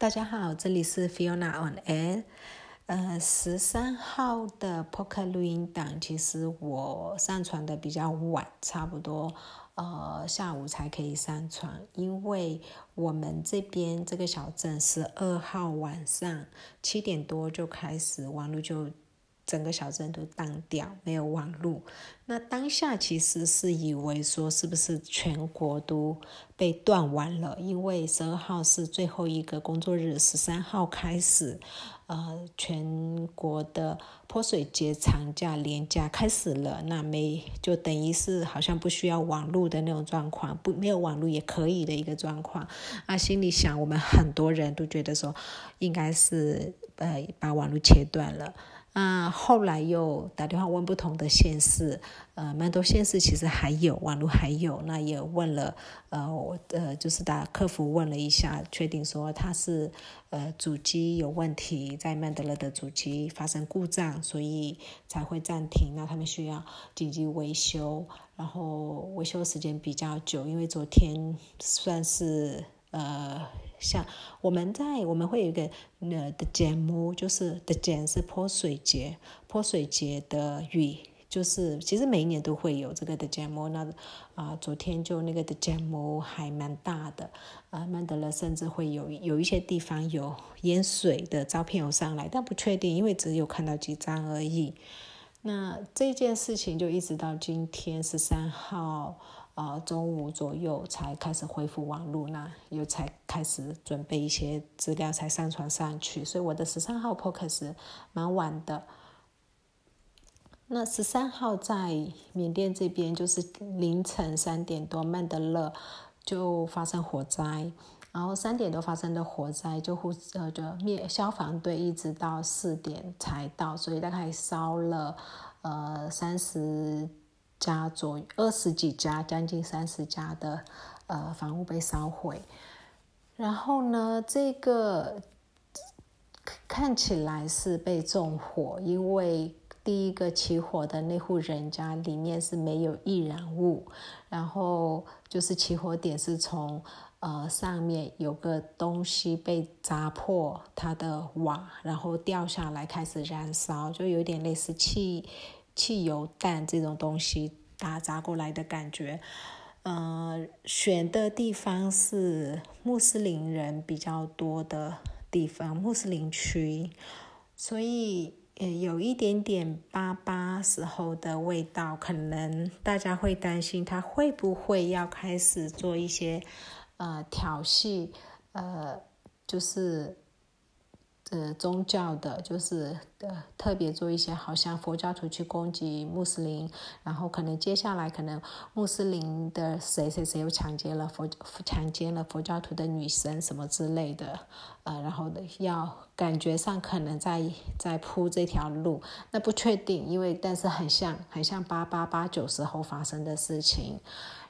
大家好，这里是 Fiona on Air。呃，十三号的播客录音档，其实我上传的比较晚，差不多呃下午才可以上传，因为我们这边这个小镇十二号晚上七点多就开始网络就。整个小镇都荡掉，没有网络。那当下其实是以为说，是不是全国都被断完了？因为十二号是最后一个工作日，十三号开始，呃，全国的泼水节长假连假开始了。那没就等于是好像不需要网络的那种状况，不没有网络也可以的一个状况。啊，心里想，我们很多人都觉得说，应该是呃把网络切断了。啊，后来又打电话问不同的县市，呃，蛮多县市其实还有网络还有，那也问了，呃，我呃就是打客服问了一下，确定说他是呃主机有问题，在曼德勒的主机发生故障，所以才会暂停。那他们需要紧急维修，然后维修时间比较久，因为昨天算是呃。像我们在我们会有一个呃的节目，就是的节是泼水节，泼水节的雨就是其实每一年都会有这个的节目。那啊，昨天就那个的节目还蛮大的啊，曼德勒甚至会有有一些地方有淹水的照片有上来，但不确定，因为只有看到几张而已。那这件事情就一直到今天十三号。呃，中午左右才开始恢复网络，那又才开始准备一些资料，才上传上去。所以我的十三号 POCUS 蛮晚的。那十三号在缅甸这边，就是凌晨三点多，曼德勒就发生火灾，然后三点多发生的火灾，就呼呃就灭消防队一直到四点才到，所以大概烧了呃三十。家左二十几家，将近三十家的呃房屋被烧毁。然后呢，这个看起来是被纵火，因为第一个起火的那户人家里面是没有易燃物，然后就是起火点是从呃上面有个东西被砸破它的瓦，然后掉下来开始燃烧，就有点类似气。汽油弹这种东西打砸过来的感觉，呃，选的地方是穆斯林人比较多的地方，穆斯林区，所以呃有一点点巴巴时候的味道，可能大家会担心他会不会要开始做一些呃调戏，呃，就是。呃，宗教的，就是呃，特别做一些，好像佛教徒去攻击穆斯林，然后可能接下来可能穆斯林的谁谁谁又抢劫了佛强奸了佛教徒的女神什么之类的，呃，然后，要感觉上可能在在铺这条路，那不确定，因为但是很像很像八八八九时候发生的事情。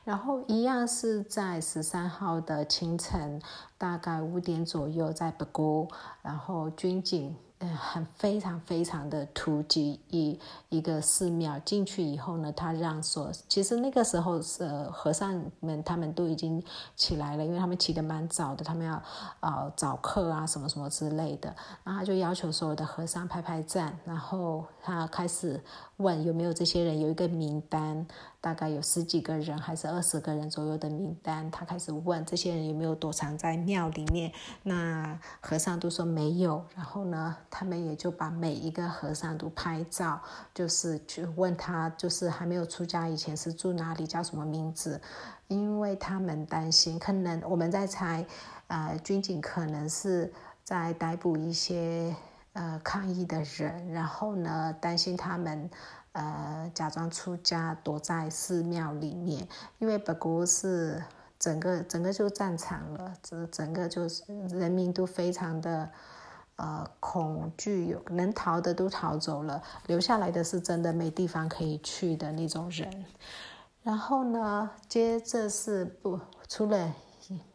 然后一样是在十三号的清晨，大概五点左右，在北沟，然后军警。嗯，很非常非常的突击一一个寺庙进去以后呢，他让说，其实那个时候是和尚们他们都已经起来了，因为他们起得蛮早的，他们要呃早课啊什么什么之类的，然后他就要求所有的和尚拍拍站，然后他开始问有没有这些人，有一个名单，大概有十几个人还是二十个人左右的名单，他开始问这些人有没有躲藏在庙里面，那和尚都说没有，然后呢？他们也就把每一个和尚都拍照，就是去问他，就是还没有出家以前是住哪里，叫什么名字，因为他们担心，可能我们在猜，呃，军警可能是在逮捕一些呃抗议的人，然后呢，担心他们呃假装出家躲在寺庙里面，因为本国是整个整个就战场了，这整个就是人民都非常的。呃，恐惧有能逃的都逃走了，留下来的是真的没地方可以去的那种人。然后呢，接着是不除了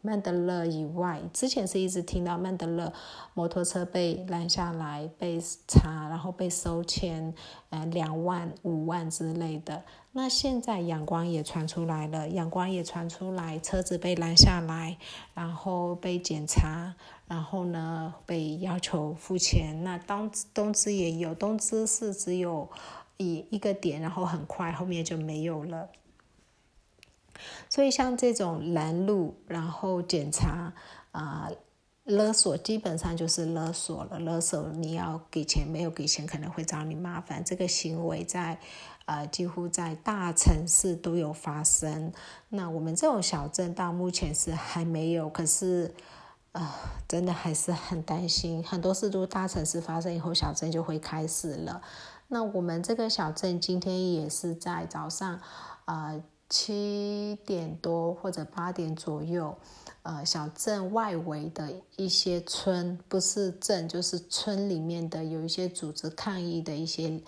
曼德勒以外，之前是一直听到曼德勒摩托车被拦下来、被查，然后被收钱，呃，两万、五万之类的。那现在阳光也传出来了，阳光也传出来，车子被拦下来，然后被检查，然后呢被要求付钱。那东东芝也有，东芝是只有一一个点，然后很快后面就没有了。所以像这种拦路，然后检查啊勒索，基本上就是勒索了。勒索你要给钱，没有给钱可能会找你麻烦。这个行为在呃几乎在大城市都有发生。那我们这种小镇到目前是还没有，可是啊真的还是很担心。很多事都大城市发生以后，小镇就会开始了。那我们这个小镇今天也是在早上啊。七点多或者八点左右，呃，小镇外围的一些村，不是镇就是村里面的有一些组织抗议的一些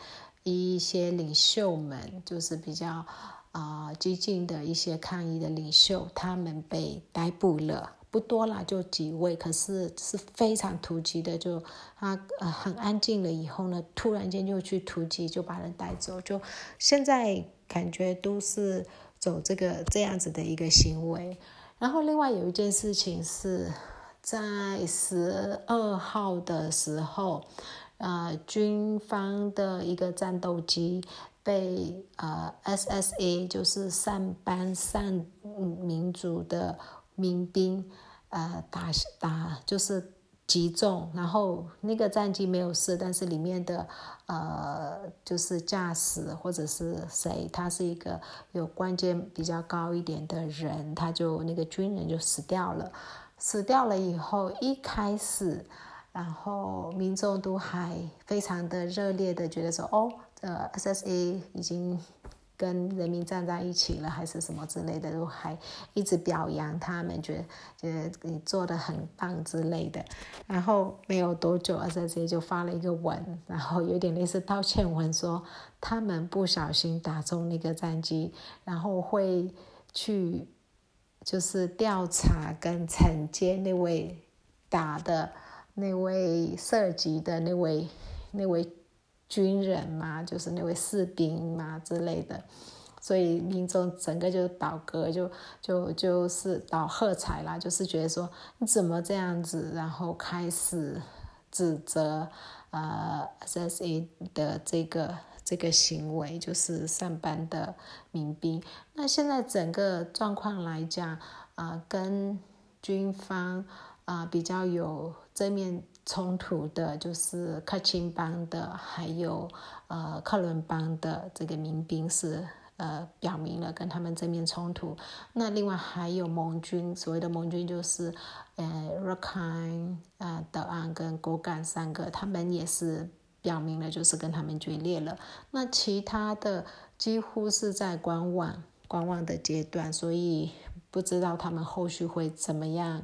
一些领袖们，就是比较啊激进的一些抗议的领袖，他们被逮捕了，不多了，就几位，可是是非常突击的，就他呃很安静了以后呢，突然间就去突击，就把人带走，就现在感觉都是。走这个这样子的一个行为，然后另外有一件事情是在十二号的时候，呃，军方的一个战斗机被呃 SSA 就是上班上民族的民兵呃打打就是。击中，然后那个战机没有事，但是里面的呃，就是驾驶或者是谁，他是一个有关键比较高一点的人，他就那个军人就死掉了。死掉了以后，一开始，然后民众都还非常的热烈的觉得说，哦，呃，SSA 已经。跟人民站在一起了，还是什么之类的，都还一直表扬他们，觉得觉得你做的很棒之类的。然后没有多久，SSA 就发了一个文，然后有点类似道歉文，说他们不小心打中那个战机，然后会去就是调查跟惩戒那位打的那位涉及的那位那位。军人嘛，就是那位士兵嘛之类的，所以民众整个就倒戈，就就就是倒喝彩啦，就是觉得说你怎么这样子，然后开始指责呃 SSA 的这个这个行为，就是上班的民兵。那现在整个状况来讲啊，跟军方啊比较有正面。冲突的就是克钦邦的，还有呃克伦邦的这个民兵是呃表明了跟他们正面冲突。那另外还有盟军，所谓的盟军就是呃 Rakhine 啊德安跟果敢三个，他们也是表明了就是跟他们决裂了。那其他的几乎是在观望观望的阶段，所以不知道他们后续会怎么样。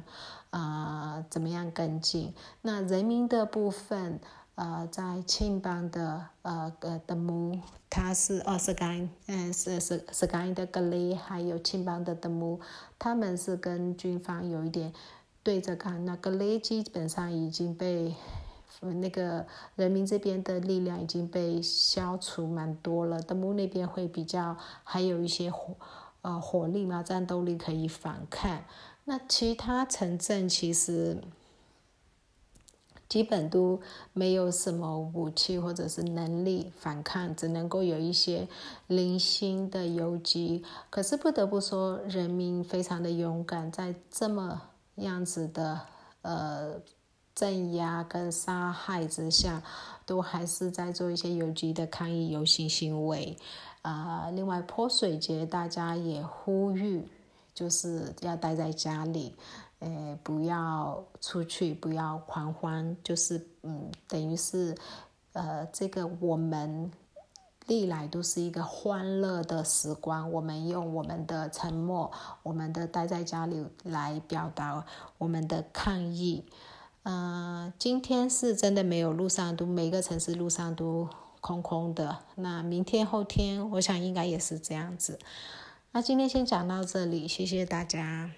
啊，怎么样跟进？那人民的部分，呃，在庆邦的呃呃的姆，他是奥斯干，嗯是是是干的格雷，还有青邦的德姆，他们是跟军方有一点对着干。那格雷基本上已经被那个人民这边的力量已经被消除蛮多了，德姆那边会比较还有一些火呃火力嘛，战斗力可以反抗。那其他城镇其实基本都没有什么武器或者是能力反抗，只能够有一些零星的游击。可是不得不说，人民非常的勇敢，在这么样子的呃镇压跟杀害之下，都还是在做一些游击的抗议游行行为。啊，另外泼水节，大家也呼吁。就是要待在家里，呃，不要出去，不要狂欢，就是嗯，等于是，呃，这个我们历来都是一个欢乐的时光，我们用我们的沉默，我们的待在家里来表达我们的抗议。嗯，今天是真的没有路上都每个城市路上都空空的，那明天后天我想应该也是这样子。那今天先讲到这里，谢谢大家。